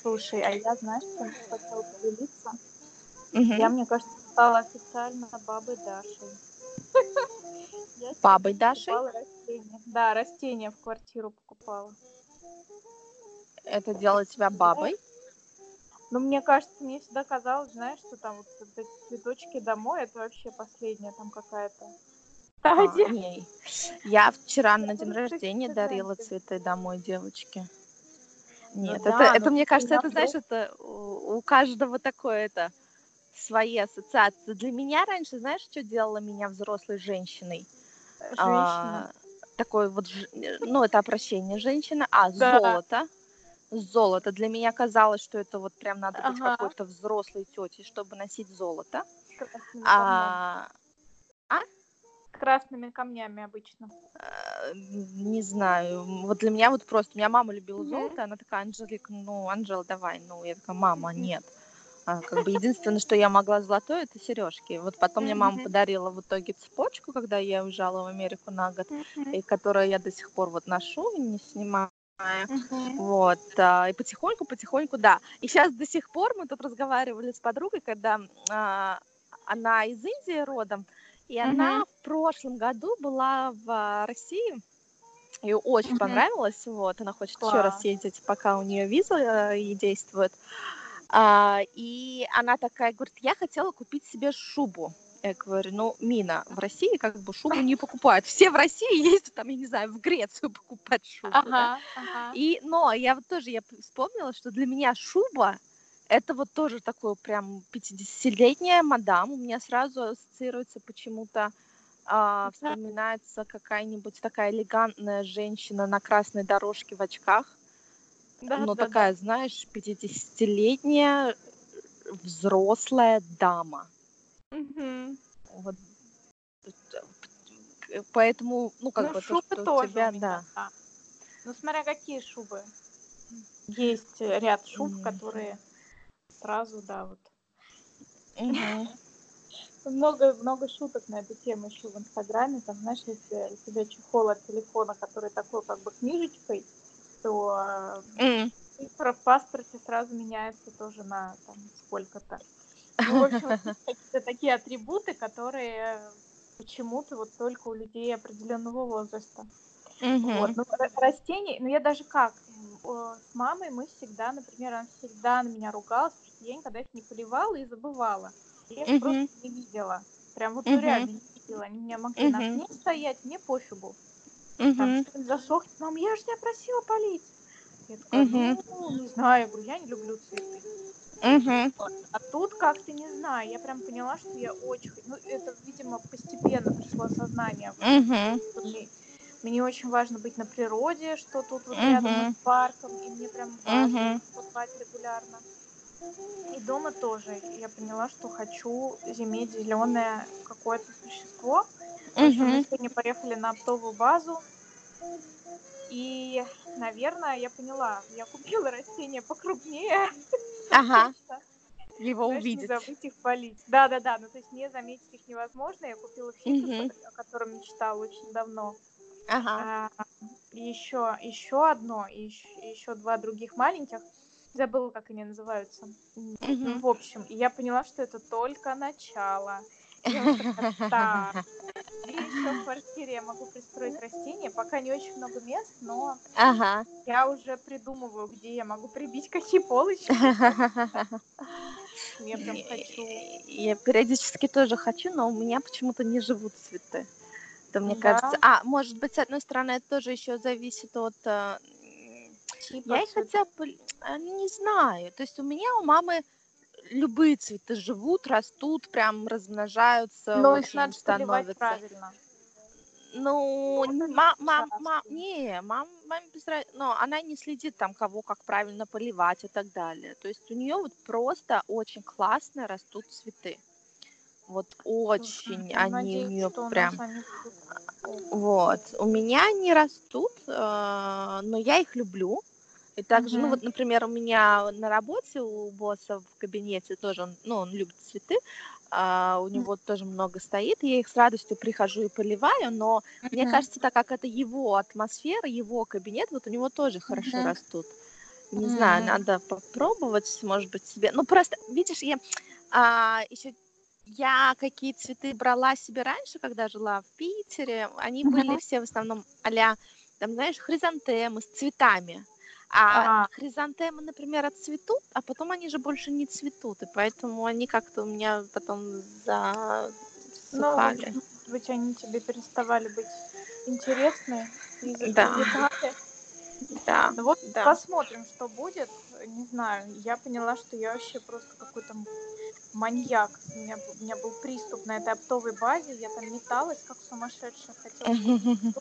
Слушай, а я, знаешь, чем хотела поделиться? Мгм. Я, мне кажется, стала официально бабой Дашей. Бабой Дашей? растения. Да, растения в квартиру покупала. Это делает тебя бабой? Но мне кажется, мне всегда казалось, знаешь, что там вот эти цветочки домой, это вообще последняя там какая-то А, стадия. не. Я вчера на день рождения дарила цветы домой девочке. Нет, Ну это, да, это но мне кажется, это, знаешь, это у, каждого такое это свои ассоциации. Для меня раньше, знаешь, что делала меня взрослой женщиной? Женщина. А, такой вот, ну, это обращение женщина. А, Да. золото. Золото. Для меня казалось, что это вот прям надо быть Ага. какой-то взрослой тетей, чтобы носить золото. Камнями. А, С красными камнями обычно. э, не знаю, вот для меня вот просто, у меня мама любила золото, она такая, Анжелика, ну, Анжела, давай, ну, я такая, мама, нет. А, как бы единственное, что я могла золотое, это сережки. Вот потом мне мама подарила в итоге цепочку, когда я уезжала в Америку на год, и которую я до сих пор вот ношу и не снимаю. Мгм. Вот, а, и потихоньку, потихоньку, да. И сейчас до сих пор мы тут разговаривали с подругой, когда а, она из Индии родом, и она в прошлом году была в а, России, ей очень понравилось, вот, она хочет еще раз съездить, пока у нее виза э, и действует. А, и она такая говорит, я хотела купить себе шубу. Я говорю, ну, Мина, в России как бы шубу не покупают. Все в России ездят, там, я не знаю, в Грецию покупать шубу. да. Ага, ага. И, но я вот тоже я вспомнила, что для меня шуба это вот тоже такое прям 50-летняя мадам. У меня сразу ассоциируется почему-то, а, вспоминается какая-нибудь такая элегантная женщина на красной дорожке в очках. Да, ну, да, да. такая, знаешь, 50-летняя взрослая дама. Мгм. Вот. э, Поэтому, ну, как ну, бы, то, шубы что у тоже тебя, у меня, да. да. Ну, смотря какие шубы. Есть э, ряд шуб, Мгм. которые сразу, да, вот. Много, много шуток на эту тему еще в Инстаграме. Там, знаешь, если у тебя чехол от телефона, который такой как бы книжечкой, то М. цифра в паспорте сразу меняется тоже на там сколько-то. Ну, в общем, какие-то такие атрибуты, которые почему-то вот только у людей определенного возраста. Мгм. Вот, ну, ра- растений, ну, я даже как, с мамой мы всегда, например, она всегда на меня ругалась, я никогда их не поливала и забывала. Я их Мгм. просто не видела. Прям вот, Мгм. реально не видела. Они у меня могли на Мгм. окне стоять, мне пофигу. Мгм. Там засохнет. Мам, я же тебя просила полить. Я такая, Мгм. ну, не знаю, я говорю, я не люблю цветы. Вот. А тут как-то не знаю, я прям поняла, что я очень, ну это, видимо, постепенно пришло осознание. Мгм. что Мне, мне очень важно быть на природе, что тут вот рядом Мгм. с парком, и мне прям важно покупать регулярно. И дома тоже я поняла, что хочу иметь зеленое какое-то существо. Общем, мы сегодня поехали на оптовую базу, и, наверное, я поняла, я купила растения покрупнее. Ага, его Знаешь, не увидеть. забыть их полить. Да, да, да. Ну, то есть не заметить их невозможно. Я купила фикус, Мгм. о котором мечтала очень давно. Ага. А, еще, еще одно, еще, еще два других маленьких. Забыла, как они называются. Мгм. в общем, и я поняла, что это только начало. Так, что в квартире я могу пристроить растения. Пока не очень много мест, но Ага. я уже придумываю, где я могу прибить какие полочки. Я прям хочу. Я периодически тоже хочу, но у меня почему-то не живут цветы. Это мне Да. кажется. А, может быть, с одной стороны, это тоже еще зависит от. э, Типа Я их хотя бы не знаю. То есть у меня у мамы любые цветы живут, растут, прям размножаются. Но их надо становятся. правильно. Ну, ма- мам, мам, не, мам, маме без разницы, но она не следит там, кого как правильно поливать и так далее. То есть у нее вот просто очень классно растут цветы. Вот очень Я они у надеюсь, нее у нас прям. они. Вот. У меня они растут, э, но я их люблю. И также, ну Мгм. вот, например, у меня на работе у босса в кабинете тоже, он, ну, он любит цветы, а, у него тоже много стоит, и я их с радостью прихожу и поливаю, но мне Мгм. кажется, так как это его атмосфера, его кабинет, вот у него тоже хорошо Мгм. растут. Не знаю, М. надо попробовать, может быть, себе. Ну, просто, видишь, я еще я какие цветы брала себе раньше, когда жила в Питере, они были Мгм. все в основном а там, знаешь, хризантемы с цветами. А Ага. хризантемы, например, отцветут, а потом они же больше не цветут, и поэтому они как-то у меня потом Ну, засыхали. может быть, они тебе переставали быть интересны из-за Да. клеветаты. Да, Ну вот да. посмотрим, что будет. Не знаю, я поняла, что я вообще просто какой-то маньяк. У меня, у меня был приступ на этой оптовой базе, я там металась, как сумасшедшая, хотела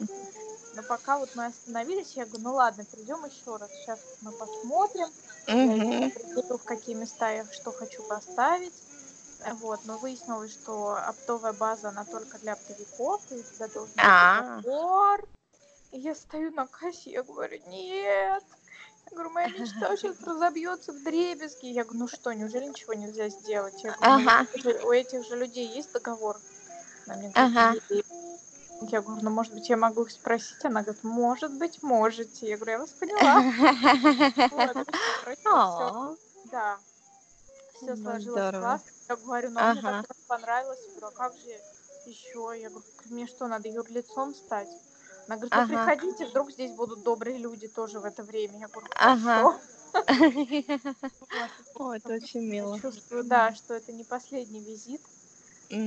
Но пока вот мы остановились, я говорю, ну ладно, придем еще раз. Сейчас мы посмотрим. Определю, в какие места я что хочу поставить. Вот, но выяснилось, что оптовая база, она только для оптовиков, и туда должен быть А. договор. Я стою на кассе, я говорю, нет. Я говорю, моя мечта сейчас разобьется в дребезги. Я говорю, ну что, неужели ничего нельзя сделать? Я говорю, «Ну, Ага. у этих же- людей есть договор? Она мне говорит, Ага. Я говорю, ну, может быть, я могу их спросить? Она говорит, может быть, можете. Я говорю, я вас поняла. Да. Все Ну, сложилось классно. Я говорю, ну, мне Ага. так понравилось. Я говорю, а как же еще? Я говорю, мне что, надо юрлицом стать? Она говорит, вы Ага. приходите, вдруг здесь будут добрые люди тоже в это время. Я говорю, Ага. О, это очень мило. Чувствую, да, что это не последний визит.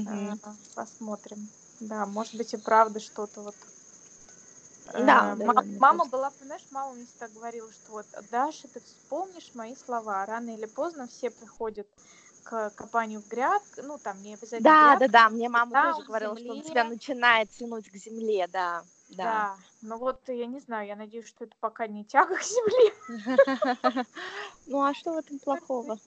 А, Посмотрим. Да, может быть и правда что-то вот. Да, Э, да, мама кажется. была, знаешь, мама мне всегда говорила, что вот, Даша, ты вспомнишь мои слова. Рано или поздно все приходят к копанию в гряд, ну там не обязательно Да, грядка, да, да, мне мама тоже говорила, что он земле. тебя начинает тянуть к земле, да, да. Да, ну вот я не знаю, я надеюсь, что это пока не тяга к земле. Ну а что в этом плохого?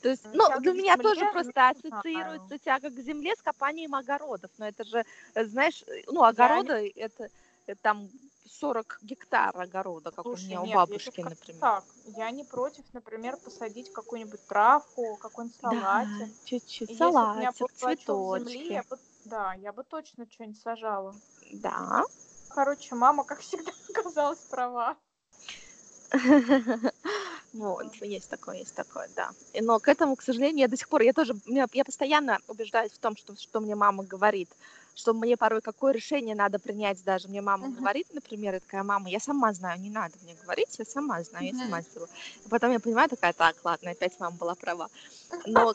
То есть, Ну, тяга для меня тоже просто ну, не ассоциируется тяга к земле с копанием огородов. Но это же, э, знаешь, э, ну, огороды, это, это там 40 гектар огорода, как Слушай, у меня нет, у я бабушки, скажу например. Так, я не против, например, посадить какую-нибудь травку, какой-нибудь Да, салатик. чуть-чуть, у меня салатик, клочок земли, цветочки. я бы, да, я бы точно что-нибудь сажала. Да. Короче, мама, как всегда, оказалась права. Вот, есть такое, есть такое, да. Но к этому, к сожалению, я до сих пор, я тоже, я постоянно убеждаюсь в том, что, что мне мама говорит, что мне порой какое решение надо принять даже. Мне мама Мгм. говорит, например, я такая, мама, я сама знаю, не надо мне говорить, я сама знаю, я Мгм. сама сделаю. И потом я понимаю, такая, так, ладно, опять мама была права. Но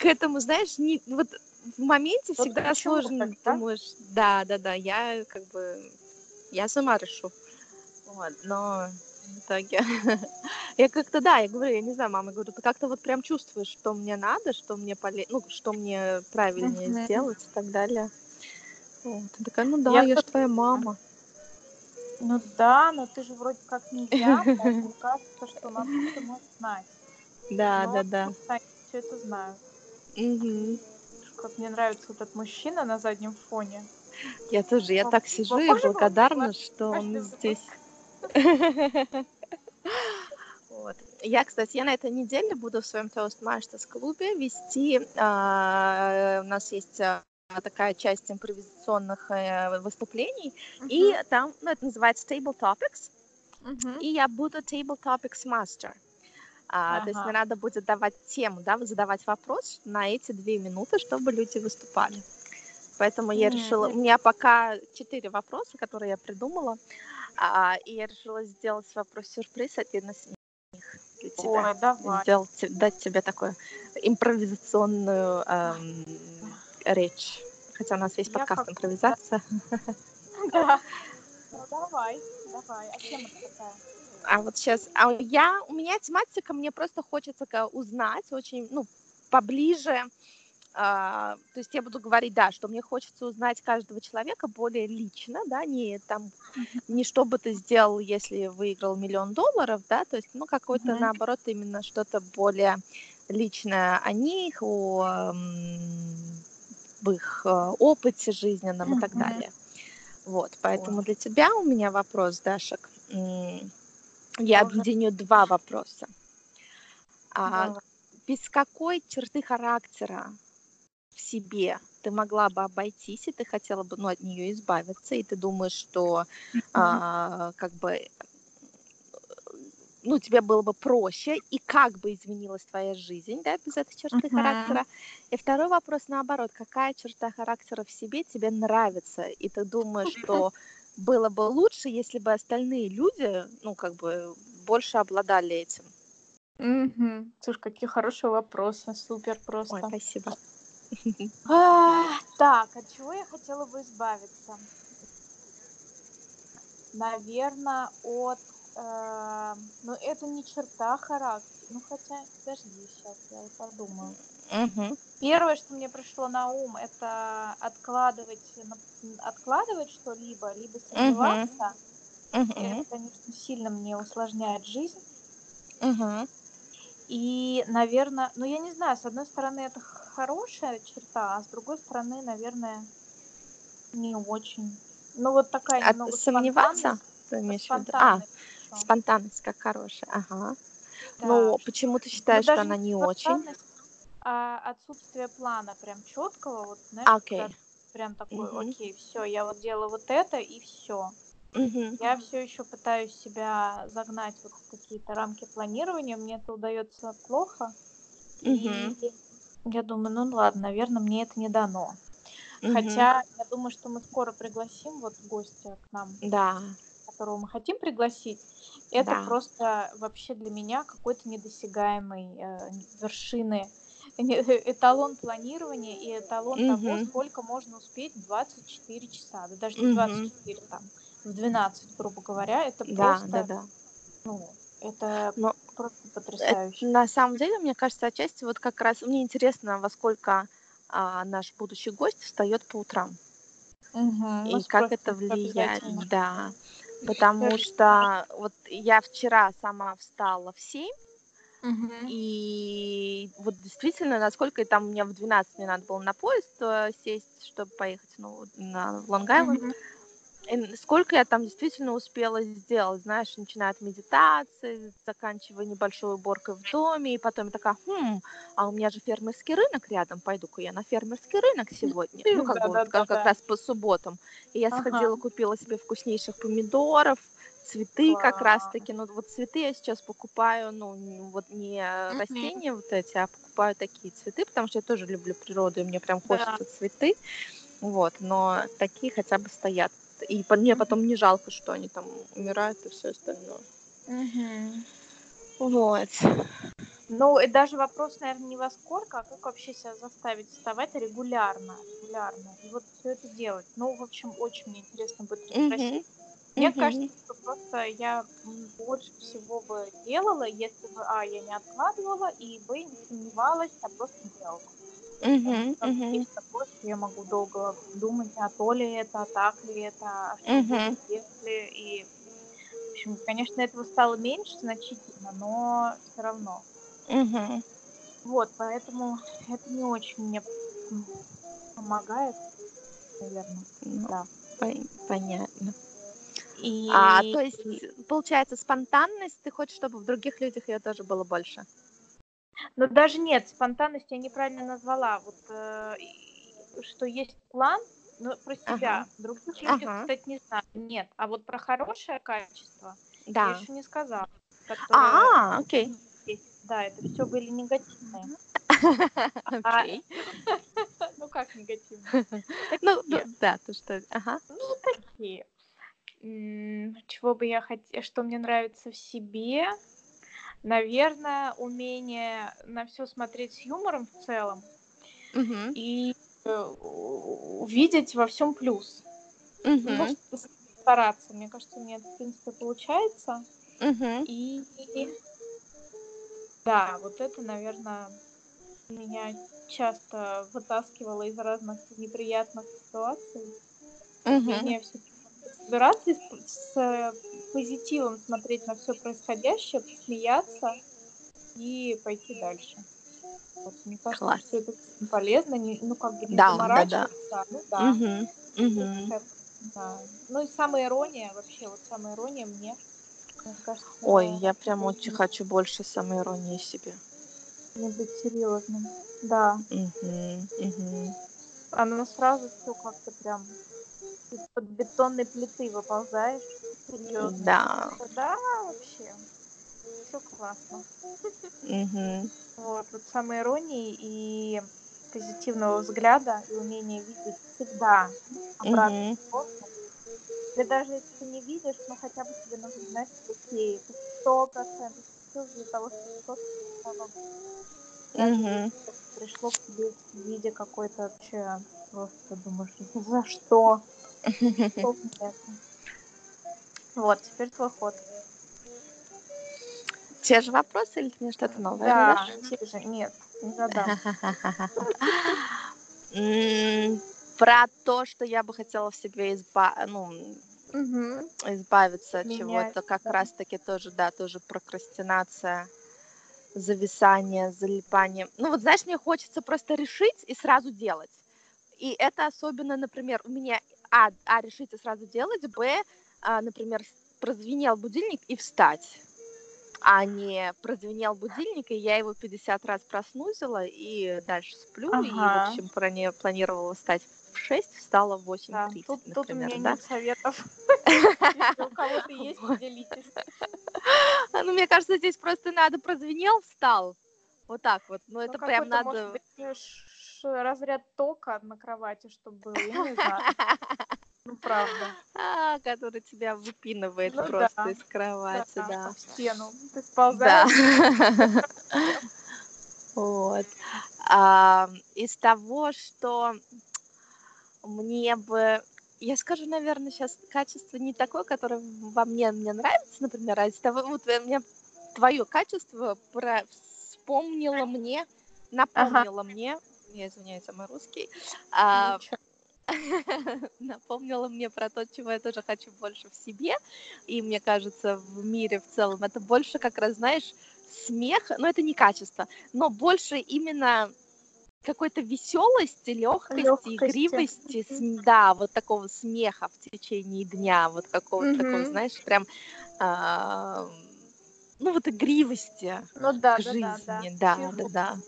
к этому, знаешь, не, вот в моменте Вот всегда сложно, так, да? думаешь, да, да, да, я как бы, я сама решу. Вот, но в итоге я как-то, да, я говорю, я не знаю, мама, говорю, ты как-то вот прям чувствуешь, что мне надо, что мне поле... ну, что мне правильнее сделать и так далее. Вот. Я такая, ну да, Я я, же твоя мама. Ну да, но ты же вроде как не я, поэтому кажется, что надо что может знать. Да, Но да, да. Все это знают. Мгм. Как мне нравится этот мужчина на заднем фоне. Я тоже, я так сижу и благодарна, что он здесь. Вот. Я, кстати, я на этой неделе буду в своем Toastmasters клубе вести. а, У нас есть а, такая часть импровизационных э, выступлений, и там, ну, это называется Table Topics, и я буду Table Topics Master. А, То есть Ага. мне надо будет давать тему, да, задавать вопрос на эти две минуты, чтобы люди выступали. Поэтому я решила, у меня пока четыре вопроса, которые я придумала, а, и я решила сделать вопрос-сюрприз один из них для тебя. Ой, давай. Сделать, дать тебе такую импровизационную эм, речь. Хотя у нас Я подкаст как- импровизация. Да. Ну давай, давай. А чем это такая? А вот сейчас, а я, у меня тематика, мне просто хочется узнать очень, ну, поближе, а, то есть я буду говорить, да, что мне хочется узнать каждого человека более лично, да, не там, не что бы ты сделал, если выиграл миллион долларов, да, то есть, ну, какое-то, Мгм. наоборот, именно что-то более личное о них, о в их э, опыте жизненном и так далее. Вот, поэтому для тебя у меня вопрос, Дашек. Я объединю два вопроса. А, без какой черты характера в себе ты могла бы обойтись, и ты хотела бы ну, от нее избавиться, и ты думаешь, что а, как бы ну, тебе было бы проще, и как бы изменилась твоя жизнь, да, без этой черты Мгм. характера. И второй вопрос наоборот, какая черта характера в себе тебе нравится, и ты думаешь, что было бы лучше, если бы остальные люди, ну, как бы, больше обладали этим. Мгм. Слушай, какие хорошие вопросы. Супер Ой, просто. спасибо. А, Так, от чего я хотела бы избавиться? Наверное, от... э, ну, это не черта характера. Ну, хотя, подожди, сейчас я подумаю. Первое, что мне пришло на ум, это откладывать, откладывать что-либо, либо сомневаться. Мгм. Это, конечно, сильно мне усложняет жизнь. И, наверное, ну я не знаю, с одной стороны это хорошая черта, а с другой стороны, наверное, не очень. Ну вот такая А немного сомневаться? Виду? А, спонтанность. ещё. спонтанность как хорошая. Ага. Да. Ну, почему ты Ну, считаешь, что даже она не очень? А отсутствие плана прям четкого, вот знаешь, А, Окей. когда прям такой, Мгм. окей, все, я вот делаю вот это и все. Мгм. Я все еще пытаюсь себя загнать вот в какие-то рамки планирования, мне это удается плохо. Мгм. И я думаю, ну ладно, наверное, мне это не дано. Мгм. Хотя я думаю, что мы скоро пригласим вот гостя к нам, Да. которого мы хотим пригласить. Это Да. просто вообще для меня какой-то недосягаемый э, вершины эталон планирования и эталон того, Мгм. сколько можно успеть в 24 часа. Да даже не Мгм. 24, там, в 12, грубо говоря. Это Да, просто, да, да. ну, это Но просто это, потрясающе. на самом деле, мне кажется, отчасти вот как раз мне интересно, во сколько а, наш будущий гость встает по утрам. Мы И как это влияет, да. Потому что вот я вчера сама встала в 7, И вот действительно, насколько там меня в 12 мне надо было на поезд э, сесть, чтобы поехать ну, на Лонг-Айленд. И сколько я там действительно успела сделать, знаешь, начиная от медитации, заканчивая небольшой уборкой в доме, и потом я такая, хм, а у меня же фермерский рынок рядом, пойду-ка я на фермерский рынок сегодня, ну, как бы вот как, как Да-да-да-да. раз по субботам. И я Ага. сходила, купила себе вкуснейших помидоров, цветы как Класс. раз-таки, ну, вот цветы я сейчас покупаю, ну, вот не Мгм. растения вот эти, а покупаю такие цветы, потому что я тоже люблю природу, и мне прям Да. хочется цветы, вот, но такие хотя бы стоят. И по- мне потом не жалко, что они там умирают и все остальное. Мгм. Вот. Ну, и даже вопрос, наверное, не во сколько, а как вообще себя заставить вставать регулярно, регулярно. И вот все это делать. Ну, в общем, очень мне интересно будет расспросить. Мне Мгм. кажется, просто я больше всего бы делала, если бы, а, я не откладывала, и, б, не сомневалась, а просто делала. Что Мгм. есть такое, что я могу долго думать, а то ли это, а так ли это, а что будет, если... И, в общем, конечно, этого стало меньше значительно, но все равно. Мгм. Вот, поэтому это не очень мне помогает, наверное. Ну, Да. пон- понятно. И... А, то есть, получается, спонтанность, ты хочешь, чтобы в других людях ее тоже было больше? Но даже нет, спонтанность я неправильно назвала. Вот э, что есть план, но про себя. Ага. Других людях, Ага. кстати, не знаю. Нет. А вот про хорошее качество я Да. еще не сказала. которое А, окей. Да, это все были негативные. А, Окей. ну, как негативно? Ну, ну, да, то что, ага. Такие. Чего бы я хотела, что мне нравится в себе? Наверное, умение на все смотреть с юмором в целом Мгм, и э, увидеть во всем плюс. Ну, мгм, стараться. Мне кажется, у меня это, в принципе, получается. мгм. И да, вот это, наверное, меня часто вытаскивало из разных неприятных ситуаций. Мгм. Умение все собираться и с, с э, позитивом смотреть на все происходящее, смеяться и пойти дальше. Вот, мне кажется, Класс. все это полезно, не, ну как бы не Да, да, да. заморачиваться, ну да. Мгм. Это, да. Ну и самая ирония, вообще, вот самая ирония мне, мне кажется, Ой, я прям очень хочу больше самоиронии в себе. не быть серьезным. Да. Мгм, мгм. Оно сразу все как-то прям из-под бетонной плиты выползаешь. Серьезно. Да. Да, вообще. Все классно. Мгм. Вот, вот самой иронии и позитивного взгляда и умения видеть всегда Мгм. сторону. Ты даже если ты не видишь, но хотя бы тебе нужно знать, окей, это сто процентов для того, чтобы что-то это пришло к тебе в виде какой-то вообще просто думаешь, за что? Вот, теперь твой ход. Те же вопросы или ты мне что-то новое? Да, те же, нет, не задам. Про то, что я бы хотела в себе изба... ну, избавиться от чего-то, как да. раз-таки тоже, да, тоже прокрастинация, зависание, залипание. Ну вот, знаешь, мне хочется просто решить и сразу делать. И это особенно, например, у меня А, а решить и сразу делать, Б, а, например, прозвенел будильник и встать. А не прозвенел будильник, и я его 50 раз проснузила, и дальше сплю, и, в Ага. общем, плани- планировала встать в 6, встала в Да, 8.30, тут, тут у например, меня да? нет советов. Если у кого-то есть. А, Ну, мне кажется, здесь просто надо прозвенел, встал. Вот так вот. Ну, Ну, это прям может надо... быть, э, ш- ш- разряд тока на кровати, чтобы был, я не знаю. Ну, правда. А, который тебя выпинывает Ну просто да, из кровати, Да, да. в стену. Ты Да. сползаешь. Вот. А, Из того, что мне бы... Я скажу, наверное, сейчас качество не такое, которое во мне мне нравится, например, а из того, вот у меня твое качество про... вспомнило мне, напомнило мне, я извиняюсь за мой русский, а, Ничего. напомнила мне про то, чего я тоже хочу больше в себе. И мне кажется, в мире в целом это больше как раз, знаешь, смех, но это не качество, но больше именно какой-то веселости, легкости, игривости, с- да, вот такого смеха в течение дня, вот какого-то такого, Мгм. знаешь, прям, а, ну вот игривости Ну да, к да, да, да. жизни, да, да, Фигура, да,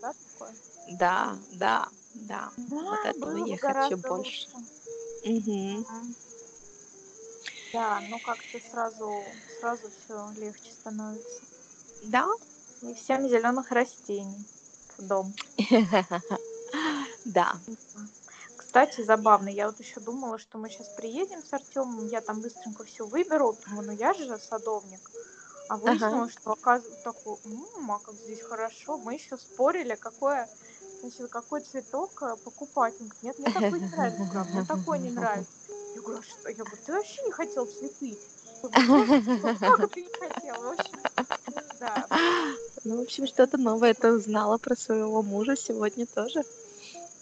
да, да, да, да, вот этого я хочу больше. лучше. Мгм. Да, ну как-то сразу, сразу все легче становится. Да, И всем зеленых растений в дом. да. Кстати, забавно, я вот еще думала, что мы сейчас приедем с Артемом, я там быстренько все выберу, думаю, ну я же садовник. А выяснилось, что оказывается такой, «М, а как здесь хорошо. Мы еще спорили, какое, значит, какой цветок э, покупать. Он говорит, нет, мне такой не нравится. Я говорю, «А мне такой не нравится. Я говорю, а что? Я говорю, ты вообще не хотел цветы? «Ну, как ты не хотел? В общем, да. Ну, в общем, что-то новое ты узнала про своего мужа сегодня тоже.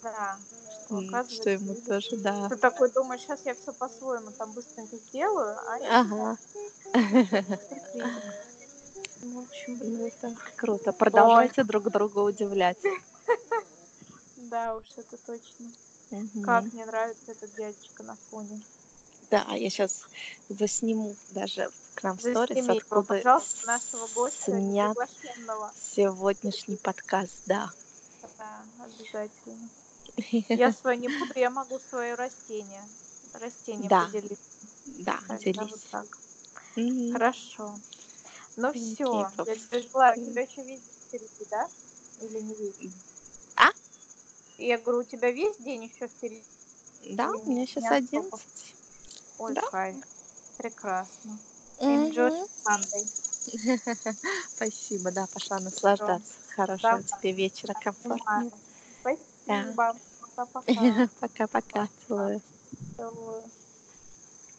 Да, что оказывается... Что ему тоже, да. Ты такой думаешь, сейчас я все по-своему там быстренько сделаю, а Ага. Ну, в общем, Ну, это круто. Продолжайте друг друга удивлять. Да уж, это точно. Мгм. Как мне нравится этот дядечка на фоне. Да, я сейчас засниму даже к нам в сторис, откуда пожалуйста, нашего гостя снят сегодняшний подкаст, да. Да, обязательно. Я свое не буду, я могу свое растение. Растение Да. поделиться. Да, Тогда делись. вот так. Мгм. Хорошо. Ну все, я жила. Тебя еще видеть впереди, да? Или не видеть? Я говорю, у тебя весь день еще впереди? Да, у меня сейчас Дня 11. Ой, Да. кайф. Прекрасно. Enjoy. Sunday. Спасибо, да, пошла наслаждаться. Хорошего Да. тебе вечера, комфортного. Спасибо. Пока-пока. Пока-пока, целую. Целую.